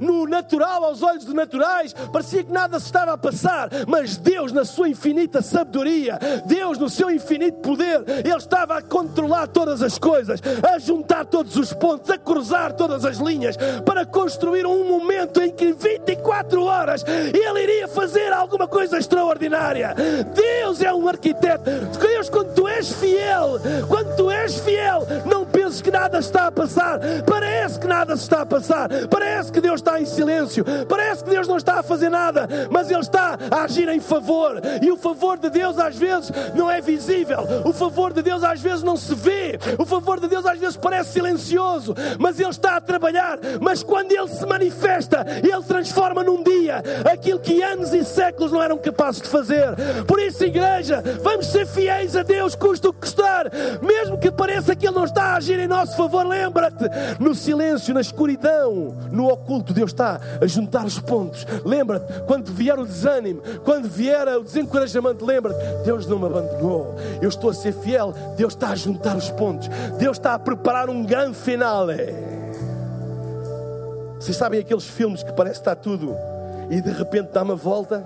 no natural, aos olhos de naturais, parecia que nada se estava a passar, mas Deus, na sua infinita sabedoria, Deus, no seu infinito poder, Ele estava a controlar todas as coisas, a juntar todos os pontos, a cruzar todas as linhas, para construir um momento em que 24 horas Ele iria fazer alguma coisa extraordinária. Deus é um arquiteto. Deus, quando tu és fiel, quando tu és fiel, não penses que nada está a passar, parece que nada se está a passar, parece que Deus está em silêncio, parece que Deus não está a fazer nada, mas Ele está a agir em favor. E o favor de Deus às vezes não é visível, o favor de Deus às vezes não se vê, o favor de Deus às vezes parece silencioso, mas Ele está a trabalhar. Mas quando Ele se manifesta, Ele transforma num dia aquilo que anos e séculos não eram capazes de fazer. Por isso, igreja, vamos ser fiéis a Deus, custa o que custar, mesmo que pareça que Ele não está a agir em nosso favor. Lembra-te, no silêncio, na escuridão, no oculto Deus está a juntar os pontos. Lembra-te, quando vier o desânimo, quando vier o desencorajamento, lembra-te, Deus não me abandonou. Eu estou a ser fiel. Deus está a juntar os pontos. Deus está a preparar um grande final. Vocês sabem aqueles filmes que parece que está tudo e de repente dá uma volta?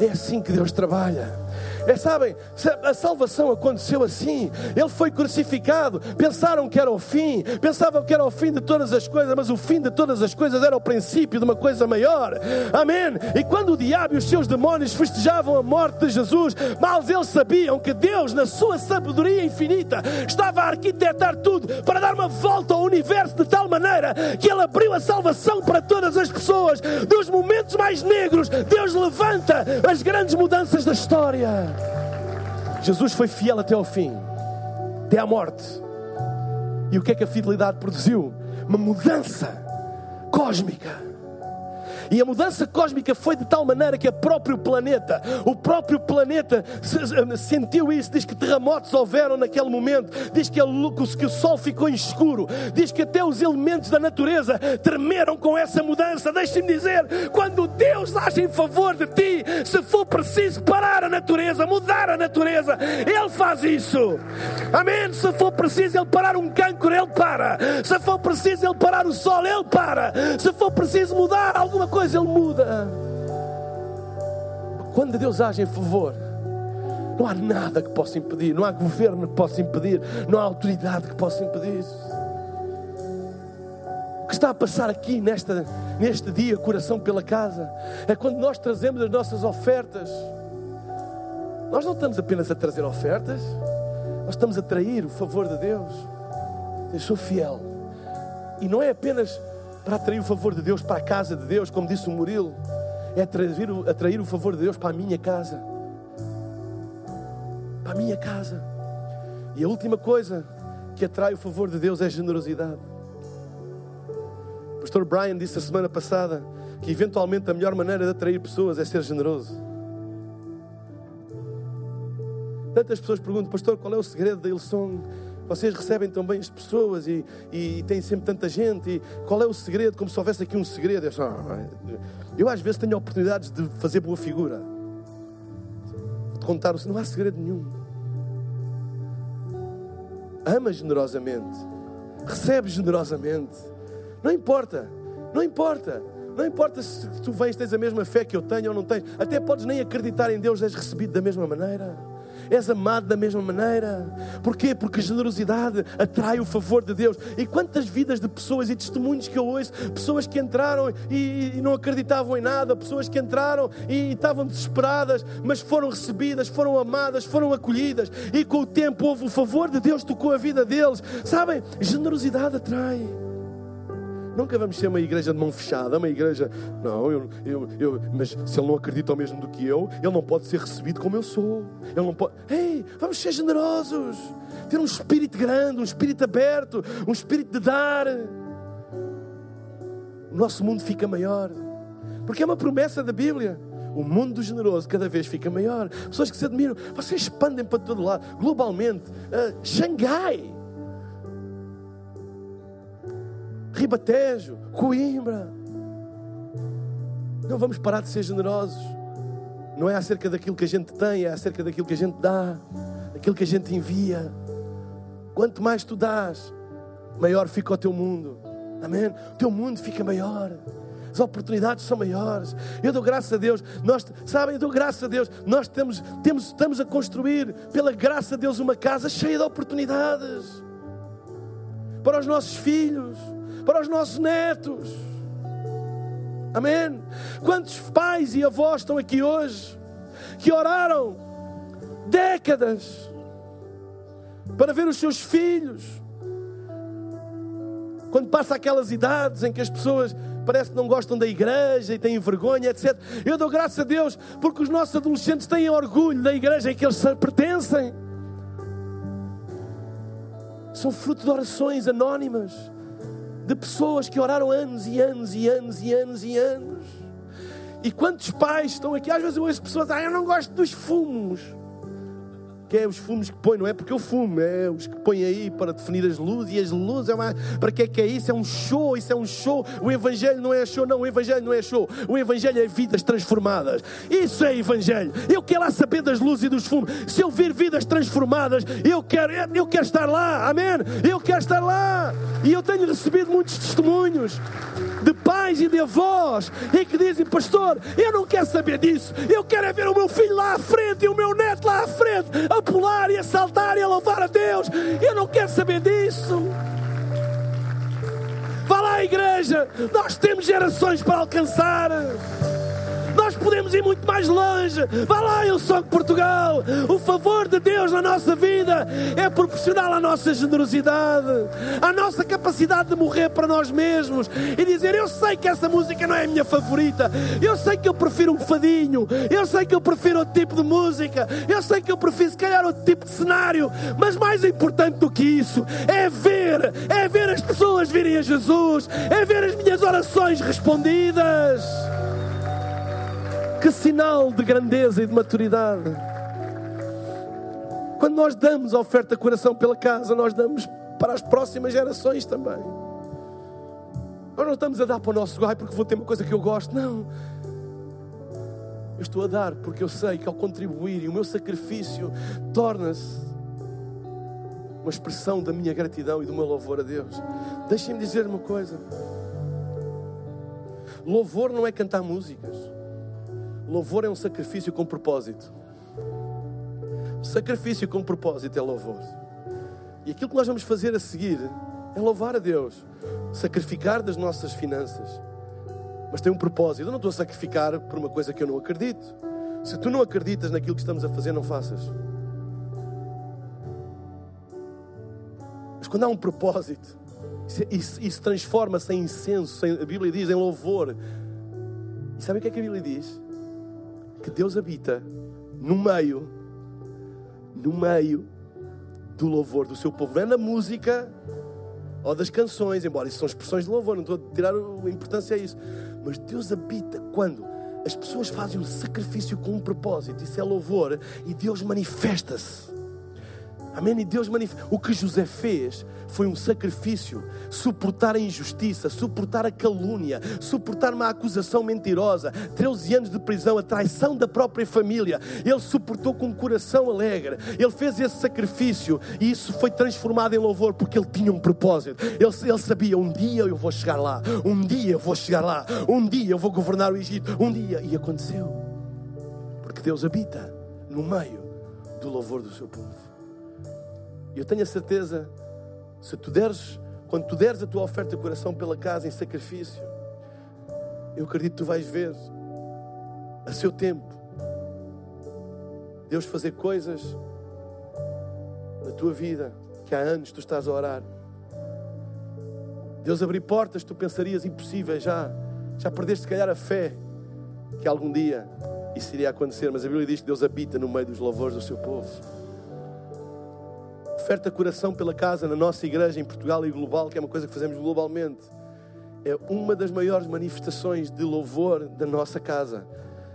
É assim que Deus trabalha. É, sabem, a salvação aconteceu assim. Ele foi crucificado. Pensaram que era o fim, pensavam que era o fim de todas as coisas, mas o fim de todas as coisas era o princípio de uma coisa maior. Amém. E quando o diabo e os seus demónios festejavam a morte de Jesus, mal eles sabiam que Deus, na sua sabedoria infinita, estava a arquitetar tudo para dar uma volta ao universo de tal maneira que ele abriu a salvação para todas as pessoas. Dos momentos mais negros, Deus levanta as grandes mudanças da história. Jesus foi fiel até ao fim, até à morte. E o que é que a fidelidade produziu? Uma mudança cósmica. E a mudança cósmica foi de tal maneira que o próprio planeta, o próprio planeta sentiu isso. Diz que terremotos houveram naquele momento, diz que, que o sol ficou escuro, diz que até os elementos da natureza tremeram com essa mudança. Deixe-me dizer: quando Deus age em favor de ti, se for preciso parar a natureza, mudar a natureza, Ele faz isso. Amém? Se for preciso Ele parar um cancro, Ele para. Se for preciso Ele parar o sol, Ele para. Se for preciso mudar alguma coisa, Ele muda. Quando Deus age em favor, Não há nada que possa impedir, não há governo que possa impedir, não há autoridade que possa impedir. O que está a passar aqui nesta, neste dia, coração pela casa, é quando nós trazemos as nossas ofertas. Nós não estamos apenas a trazer ofertas, nós estamos a trair o favor de Deus. Eu sou fiel. E não é apenas para atrair o favor de Deus para a casa de Deus, como disse o Murilo, é atrair, atrair o favor de Deus para a minha casa. Para a minha casa. E a última coisa que atrai o favor de Deus é a generosidade. O pastor Brian disse a semana passada que eventualmente a melhor maneira de atrair pessoas é ser generoso. Tantas pessoas perguntam, pastor, qual é o segredo da Ilson? Vocês recebem tão bem as pessoas e, e têm sempre tanta gente. E qual é o segredo? Como se houvesse aqui um segredo. Eu, só, ah, eu às vezes tenho oportunidades de fazer boa figura. De contar, não há segredo nenhum. Ama generosamente. Recebe generosamente. Não importa. Não importa. Não importa se tu vens, tens a mesma fé que eu tenho ou não tens. Até podes nem acreditar em Deus, és recebido da mesma maneira és amado da mesma maneira. Porquê? Porque generosidade atrai o favor de Deus. E quantas vidas de pessoas e testemunhos que eu ouço, pessoas que entraram e, e não acreditavam em nada, pessoas que entraram e estavam desesperadas, mas foram recebidas, foram amadas, foram acolhidas, e com o tempo houve o favor de Deus, tocou a vida deles. Sabem? Generosidade atrai. Nunca vamos ser uma igreja de mão fechada, uma igreja. Não, eu, eu, eu, mas se ele não acredita o mesmo do que eu, ele não pode ser recebido como eu sou. Ele não pode. Ei, vamos ser generosos. Ter um espírito grande, um espírito aberto, um espírito de dar. O nosso mundo fica maior. Porque é uma promessa da Bíblia. O mundo do generoso cada vez fica maior. Pessoas que se admiram, vocês expandem para todo lado, globalmente. Uh, Xangai Ribatejo, Coimbra. Não vamos parar de ser generosos. Não é acerca daquilo que a gente tem, é acerca daquilo que a gente dá, daquilo que a gente envia. Quanto mais tu dás, maior fica o teu mundo. Amém? O teu mundo fica maior. As oportunidades são maiores. Eu dou graças a Deus. Nós, sabem, eu dou graças a Deus. Nós temos, temos, estamos a construir, pela graça de Deus, uma casa cheia de oportunidades para os nossos filhos para os nossos netos. Amém? Quantos pais e avós estão aqui hoje que oraram décadas para ver os seus filhos? Quando passa aquelas idades em que as pessoas parece que não gostam da igreja e têm vergonha, etc. Eu dou graças a Deus porque os nossos adolescentes têm orgulho da igreja em que eles pertencem. São fruto de orações anónimas de pessoas que oraram anos e anos e anos e anos e anos. E quantos pais estão aqui? Às vezes eu ouço pessoas, ah, eu não gosto dos fumos que é os fumos que põe, não é porque eu fumo, é os que põe aí para definir as luzes, e as luzes é uma. Para que é que é isso? É um show, isso é um show. O Evangelho não é show, não, o Evangelho não é show. O Evangelho é vidas transformadas. Isso é Evangelho. Eu quero lá saber das luzes e dos fumos. Se eu vir vidas transformadas, eu quero, eu quero estar lá, amém? Eu quero estar lá. E eu tenho recebido muitos testemunhos de pais e de avós e que dizem, pastor, eu não quero saber disso. Eu quero é ver o meu filho lá à frente e o meu neto lá à frente a pular e a saltar e a louvar a Deus. Eu não quero saber disso. Vá lá, igreja. Nós temos gerações para alcançar. Podemos ir muito mais longe. Vá lá, eu sou de Portugal. O favor de Deus na nossa vida é proporcional à nossa generosidade, à nossa capacidade de morrer para nós mesmos e dizer: Eu sei que essa música não é a minha favorita. Eu sei que eu prefiro um fadinho. Eu sei que eu prefiro outro tipo de música. Eu sei que eu prefiro, se calhar, outro tipo de cenário. Mas mais importante do que isso é ver, é ver as pessoas virem a Jesus, é ver as minhas orações respondidas. Que sinal de grandeza e de maturidade. Quando nós damos a oferta coração pela casa, nós damos para as próximas gerações também. Nós não estamos a dar para o nosso pai porque vou ter uma coisa que eu gosto. Não. Eu estou a dar porque eu sei que ao contribuir e o meu sacrifício torna-se uma expressão da minha gratidão e do meu louvor a Deus. Deixem-me dizer uma coisa: louvor não é cantar músicas. Louvor é um sacrifício com propósito. Sacrifício com propósito é louvor. E aquilo que nós vamos fazer a seguir é louvar a Deus, sacrificar das nossas finanças. Mas tem um propósito. Eu não estou a sacrificar por uma coisa que eu não acredito. Se tu não acreditas naquilo que estamos a fazer, não faças. Mas quando há um propósito, isso, isso transforma-se em incenso, a Bíblia diz em louvor. E sabe o que é que a Bíblia diz? Que Deus habita no meio, no meio do louvor do seu povo. Não é na música ou das canções, embora isso são expressões de louvor, não estou a tirar a importância a isso. Mas Deus habita quando as pessoas fazem um sacrifício com um propósito, isso é louvor, e Deus manifesta-se. Amém? E Deus manifesta. O que José fez foi um sacrifício. Suportar a injustiça, suportar a calúnia, suportar uma acusação mentirosa, 13 anos de prisão, a traição da própria família. Ele suportou com um coração alegre. Ele fez esse sacrifício e isso foi transformado em louvor porque ele tinha um propósito. Ele, ele sabia: um dia eu vou chegar lá, um dia eu vou chegar lá, um dia eu vou governar o Egito, um dia. E aconteceu. Porque Deus habita no meio do louvor do seu povo. E eu tenho a certeza, se tu deres, quando tu deres a tua oferta de coração pela casa em sacrifício, eu acredito que tu vais ver a seu tempo Deus fazer coisas na tua vida que há anos tu estás a orar. Deus abrir portas que tu pensarias impossíveis já. Já perdeste, se calhar, a fé que algum dia isso iria acontecer. Mas a Bíblia diz que Deus habita no meio dos louvores do seu povo oferta coração pela casa na nossa igreja em Portugal e global, que é uma coisa que fazemos globalmente, é uma das maiores manifestações de louvor da nossa casa.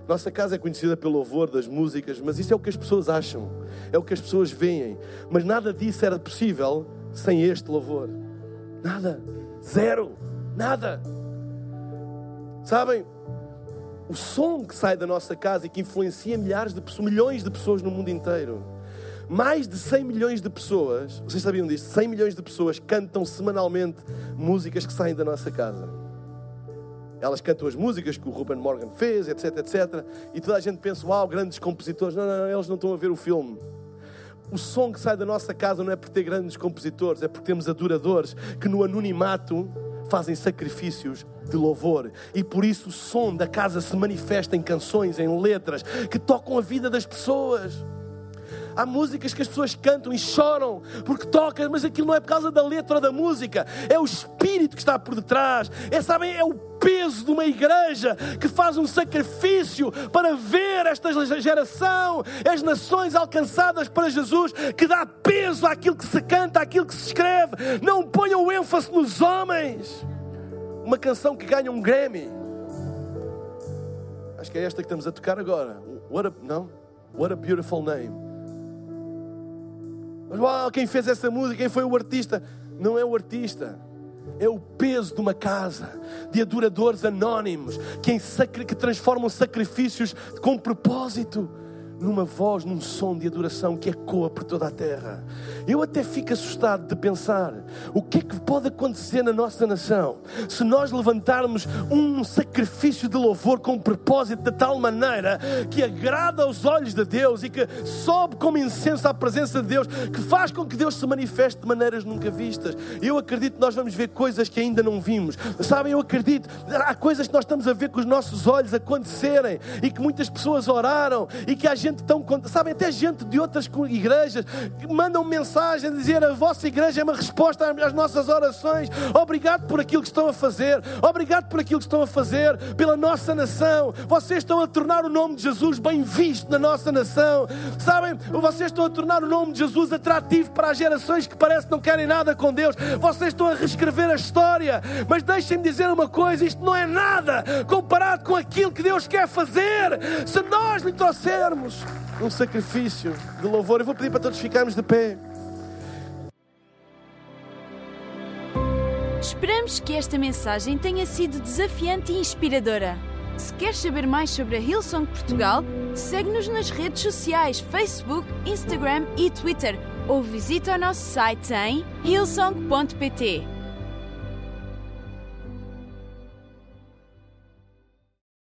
Nossa casa é conhecida pelo louvor das músicas, mas isso é o que as pessoas acham, é o que as pessoas veem. Mas nada disso era possível sem este louvor. Nada. Zero. Nada. Sabem, o som que sai da nossa casa e que influencia milhares de pessoas, milhões de pessoas no mundo inteiro mais de 100 milhões de pessoas, vocês sabiam disto? 100 milhões de pessoas cantam semanalmente músicas que saem da nossa casa. Elas cantam as músicas que o Ruben Morgan fez, etc, etc. E toda a gente pensa, uau, grandes compositores. Não, não, não, eles não estão a ver o filme. O som que sai da nossa casa não é por ter grandes compositores, é porque temos adoradores que no anonimato fazem sacrifícios de louvor. E por isso o som da casa se manifesta em canções, em letras que tocam a vida das pessoas. Há músicas que as pessoas cantam e choram porque tocam, mas aquilo não é por causa da letra da música, é o espírito que está por detrás. É, sabem, é o peso de uma igreja que faz um sacrifício para ver esta geração, as nações alcançadas para Jesus, que dá peso àquilo que se canta, àquilo que se escreve. Não ponham ênfase nos homens. Uma canção que ganha um Grammy. Acho que é esta que estamos a tocar agora. What a, não? What a beautiful name. Mas uau, quem fez essa música, quem foi o artista? Não é o artista. É o peso de uma casa de adoradores anónimos que, que transformam sacrifícios com propósito numa voz, num som de adoração que ecoa por toda a terra. Eu até fico assustado de pensar o que é que pode acontecer na nossa nação se nós levantarmos um sacrifício de louvor com propósito de tal maneira que agrada aos olhos de Deus e que sobe como incenso à presença de Deus, que faz com que Deus se manifeste de maneiras nunca vistas. Eu acredito que nós vamos ver coisas que ainda não vimos. Sabem, eu acredito, há coisas que nós estamos a ver com os nossos olhos acontecerem e que muitas pessoas oraram e que a gente tão. Sabem, até gente de outras igrejas mandam mensagem a dizer a vossa igreja é uma resposta às nossas orações. Obrigado por aquilo que estão a fazer. Obrigado por aquilo que estão a fazer pela nossa nação. Vocês estão a tornar o nome de Jesus bem visto na nossa nação. Sabem, vocês estão a tornar o nome de Jesus atrativo para as gerações que parece que não querem nada com Deus. Vocês estão a reescrever a história. Mas deixem-me dizer uma coisa: isto não é nada comparado com aquilo que Deus quer fazer. Se nós lhe trouxermos um sacrifício de louvor. Eu vou pedir para todos ficarmos de pé. Esperamos que esta mensagem tenha sido desafiante e inspiradora. Se queres saber mais sobre a Hillsong Portugal, segue-nos nas redes sociais Facebook, Instagram e Twitter ou visita o nosso site em hillsong.pt.